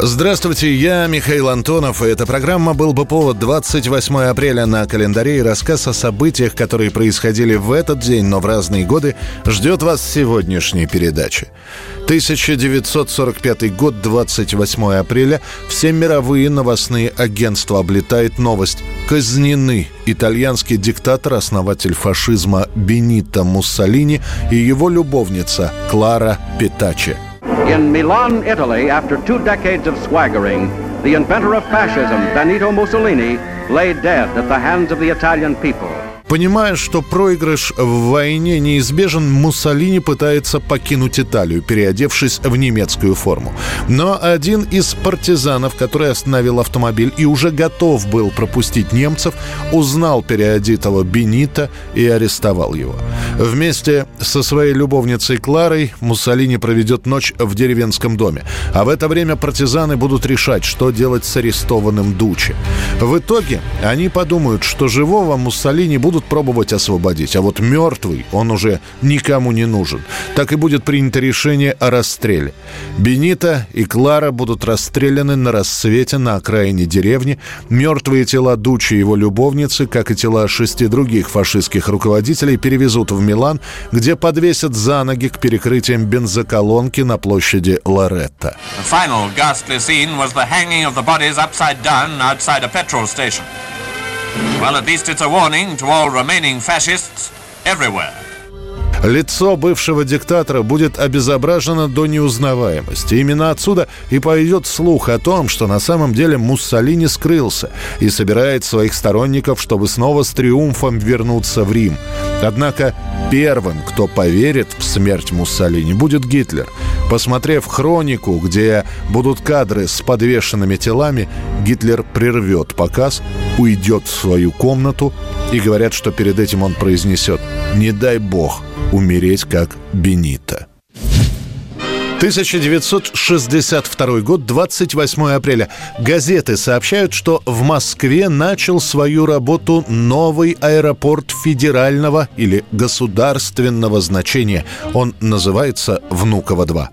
Здравствуйте, я Михаил Антонов, и эта программа «Был бы повод» 28 апреля на календаре и рассказ о событиях, которые происходили в этот день, но в разные годы, ждет вас сегодняшней передачи. 1945 год, 28 апреля, все мировые новостные агентства облетает новость. Казнены итальянский диктатор, основатель фашизма Бенито Муссолини и его любовница Клара Петачи – In Milan, Italy, after two decades of swaggering, the inventor of fascism, Benito Mussolini, lay dead at the hands of the Italian people. Понимая, что проигрыш в войне неизбежен, Муссолини пытается покинуть Италию, переодевшись в немецкую форму. Но один из партизанов, который остановил автомобиль и уже готов был пропустить немцев, узнал переодетого Бенита и арестовал его. Вместе со своей любовницей Кларой Муссолини проведет ночь в деревенском доме. А в это время партизаны будут решать, что делать с арестованным Дучи. В итоге они подумают, что живого Муссолини будут будут пробовать освободить. А вот мертвый, он уже никому не нужен. Так и будет принято решение о расстреле. Бенита и Клара будут расстреляны на рассвете на окраине деревни. Мертвые тела Дучи и его любовницы, как и тела шести других фашистских руководителей, перевезут в Милан, где подвесят за ноги к перекрытиям бензоколонки на площади Лоретта. The final ghastly scene was the hanging of the bodies upside down outside a petrol station. Well, at least it's a warning to all remaining fascists everywhere. Лицо бывшего диктатора будет обезображено до неузнаваемости. Именно отсюда и пойдет слух о том, что на самом деле Муссолини скрылся и собирает своих сторонников, чтобы снова с триумфом вернуться в Рим. Однако первым, кто поверит в смерть Муссолини, будет Гитлер. Посмотрев хронику, где будут кадры с подвешенными телами, Гитлер прервет показ, уйдет в свою комнату и говорят, что перед этим он произнесет «Не дай бог умереть как Бенита». 1962 год, 28 апреля. Газеты сообщают, что в Москве начал свою работу новый аэропорт федерального или государственного значения. Он называется Внуково-2.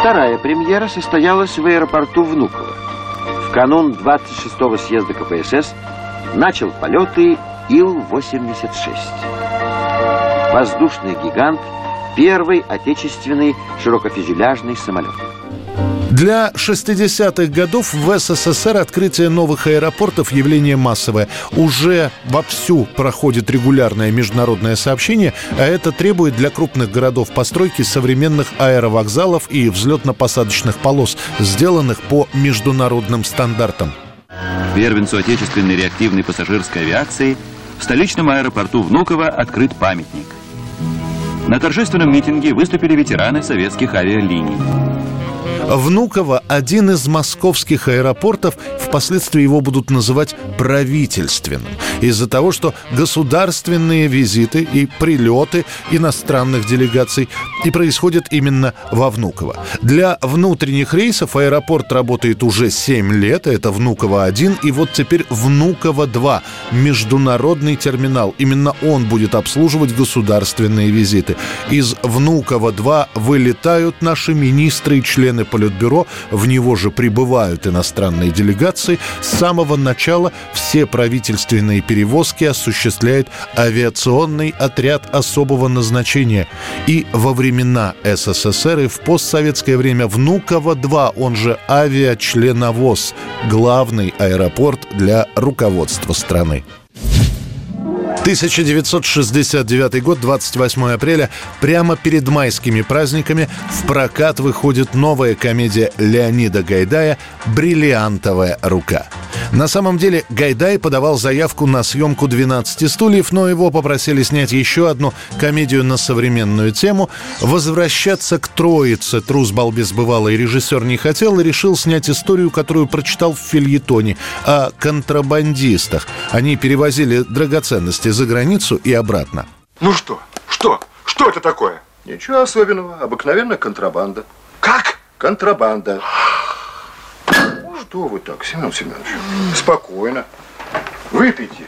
Вторая премьера состоялась в аэропорту Внуково. В канун 26-го съезда КПСС начал полеты Ил-86. Воздушный гигант – первый отечественный широкофюзеляжный самолет. Для 60-х годов в СССР открытие новых аэропортов – явление массовое. Уже вовсю проходит регулярное международное сообщение, а это требует для крупных городов постройки современных аэровокзалов и взлетно-посадочных полос, сделанных по международным стандартам. Первенцу отечественной реактивной пассажирской авиации в столичном аэропорту Внуково открыт памятник – на торжественном митинге выступили ветераны советских авиалиний. Внуково – один из московских аэропортов, впоследствии его будут называть правительственным, из-за того, что государственные визиты и прилеты иностранных делегаций и происходят именно во Внуково. Для внутренних рейсов аэропорт работает уже 7 лет, это Внуково-1, и вот теперь Внуково-2, международный терминал. Именно он будет обслуживать государственные визиты. Из Внуково-2 вылетают наши министры и члены Политбюро, в него же прибывают иностранные делегации. С самого начала все правительственные перевозки осуществляет авиационный отряд особого назначения. И во времена СССР и в постсоветское время Внуково-2, он же авиачленовоз, главный аэропорт для руководства страны. 1969 год, 28 апреля, прямо перед майскими праздниками в прокат выходит новая комедия Леонида Гайдая «Бриллиантовая рука». На самом деле Гайдай подавал заявку на съемку «12 стульев», но его попросили снять еще одну комедию на современную тему. Возвращаться к Троице трус балбес бывалый режиссер не хотел и решил снять историю, которую прочитал в фильетоне о контрабандистах. Они перевозили драгоценности за границу и обратно. Ну что? Что? Что это такое? Ничего особенного. Обыкновенная контрабанда. Как? Контрабанда. Что вы так, Семен Семенович? Спокойно. Выпейте.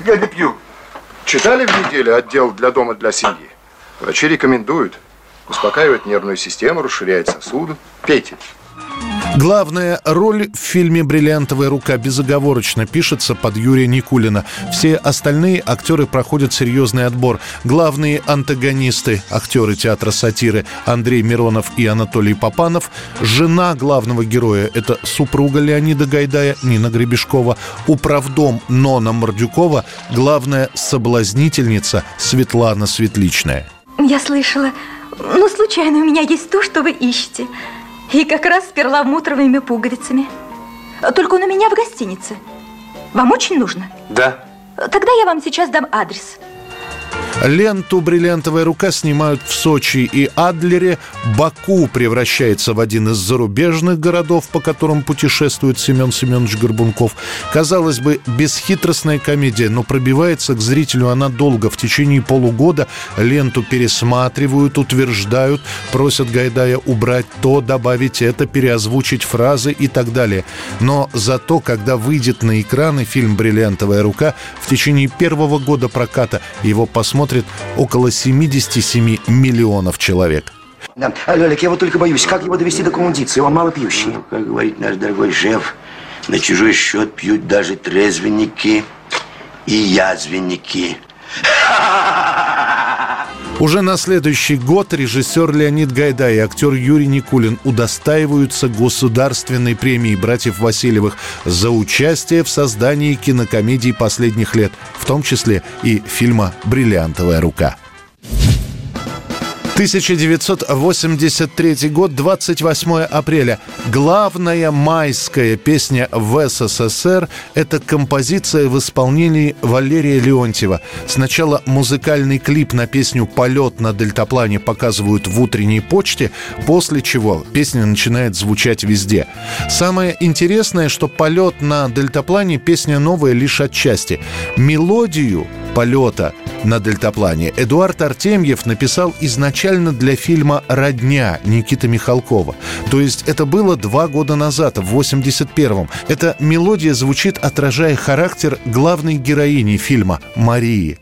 Я не пью. Читали в неделю отдел для дома для семьи? Врачи рекомендуют. Успокаивает нервную систему, расширяет сосуды. Пейте. Главная роль в фильме «Бриллиантовая рука» безоговорочно пишется под Юрия Никулина. Все остальные актеры проходят серьезный отбор. Главные антагонисты – актеры театра сатиры Андрей Миронов и Анатолий Попанов. Жена главного героя – это супруга Леонида Гайдая Нина Гребешкова. Управдом Нона Мордюкова – главная соблазнительница Светлана Светличная. Я слышала, ну, случайно у меня есть то, что вы ищете – и как раз с перламутровыми пуговицами. Только он у меня в гостинице. Вам очень нужно? Да. Тогда я вам сейчас дам адрес. Ленту «Бриллиантовая рука» снимают в Сочи и Адлере. Баку превращается в один из зарубежных городов, по которым путешествует Семен Семенович Горбунков. Казалось бы, бесхитростная комедия, но пробивается к зрителю она долго. В течение полугода ленту пересматривают, утверждают, просят Гайдая убрать то, добавить это, переозвучить фразы и так далее. Но зато, когда выйдет на экраны фильм «Бриллиантовая рука», в течение первого года проката его посмотрят смотрит около 77 миллионов человек. Да. Алёлик, я вот только боюсь, как его довести до кондиции? Он мало пьющий. Ну, как говорит наш дорогой шеф, на чужой счет пьют даже трезвенники и язвенники. Уже на следующий год режиссер Леонид Гайдай и актер Юрий Никулин удостаиваются государственной премии братьев Васильевых за участие в создании кинокомедий последних лет, в том числе и фильма «Бриллиантовая рука». 1983 год, 28 апреля. Главная майская песня в СССР – это композиция в исполнении Валерия Леонтьева. Сначала музыкальный клип на песню «Полет на дельтаплане» показывают в утренней почте, после чего песня начинает звучать везде. Самое интересное, что «Полет на дельтаплане» – песня новая лишь отчасти. Мелодию полета на дельтаплане Эдуард Артемьев написал изначально для фильма «Родня» Никиты Михалкова. То есть это было два года назад, в 81-м. Эта мелодия звучит, отражая характер главной героини фильма Марии.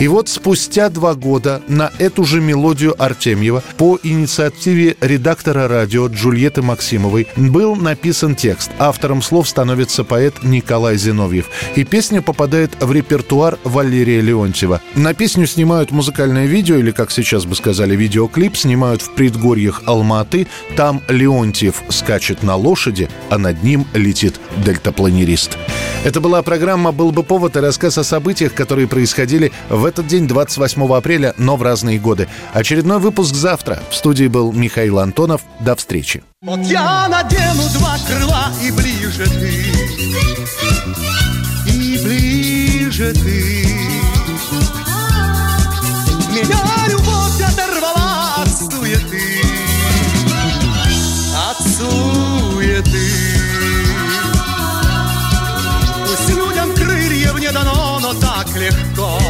И вот спустя два года на эту же мелодию Артемьева по инициативе редактора радио Джульетты Максимовой был написан текст. Автором слов становится поэт Николай Зиновьев. И песня попадает в репертуар Валерия Леонтьева. На песню снимают музыкальное видео, или, как сейчас бы сказали, видеоклип, снимают в предгорьях Алматы. Там Леонтьев скачет на лошади, а над ним летит дельтапланерист. Это была программа «Был бы повод» и рассказ о событиях, которые происходили в этот день, 28 апреля, но в разные годы. Очередной выпуск завтра. В студии был Михаил Антонов. До встречи. Вот я надену два крыла и ближе ты, и ближе ты. Меня любовь оторвала от суеты, от суеты. Пусть людям крыльев не дано, но так легко